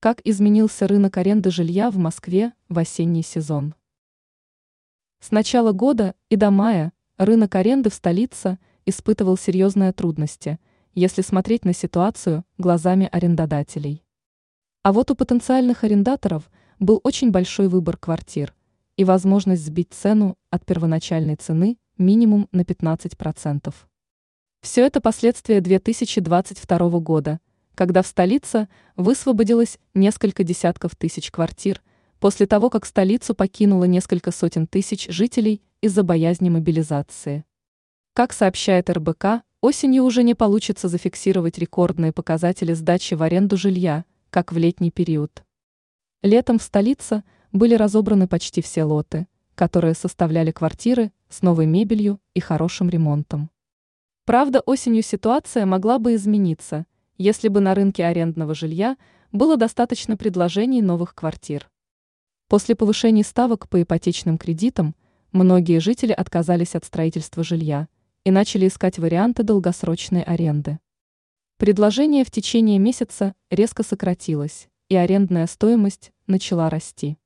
Как изменился рынок аренды жилья в Москве в осенний сезон? С начала года и до мая рынок аренды в столице испытывал серьезные трудности, если смотреть на ситуацию глазами арендодателей. А вот у потенциальных арендаторов был очень большой выбор квартир и возможность сбить цену от первоначальной цены минимум на 15%. Все это последствия 2022 года – когда в столице высвободилось несколько десятков тысяч квартир, после того, как столицу покинуло несколько сотен тысяч жителей из-за боязни мобилизации. Как сообщает РБК, осенью уже не получится зафиксировать рекордные показатели сдачи в аренду жилья, как в летний период. Летом в столице были разобраны почти все лоты, которые составляли квартиры с новой мебелью и хорошим ремонтом. Правда, осенью ситуация могла бы измениться – если бы на рынке арендного жилья было достаточно предложений новых квартир. После повышения ставок по ипотечным кредитам многие жители отказались от строительства жилья и начали искать варианты долгосрочной аренды. Предложение в течение месяца резко сократилось, и арендная стоимость начала расти.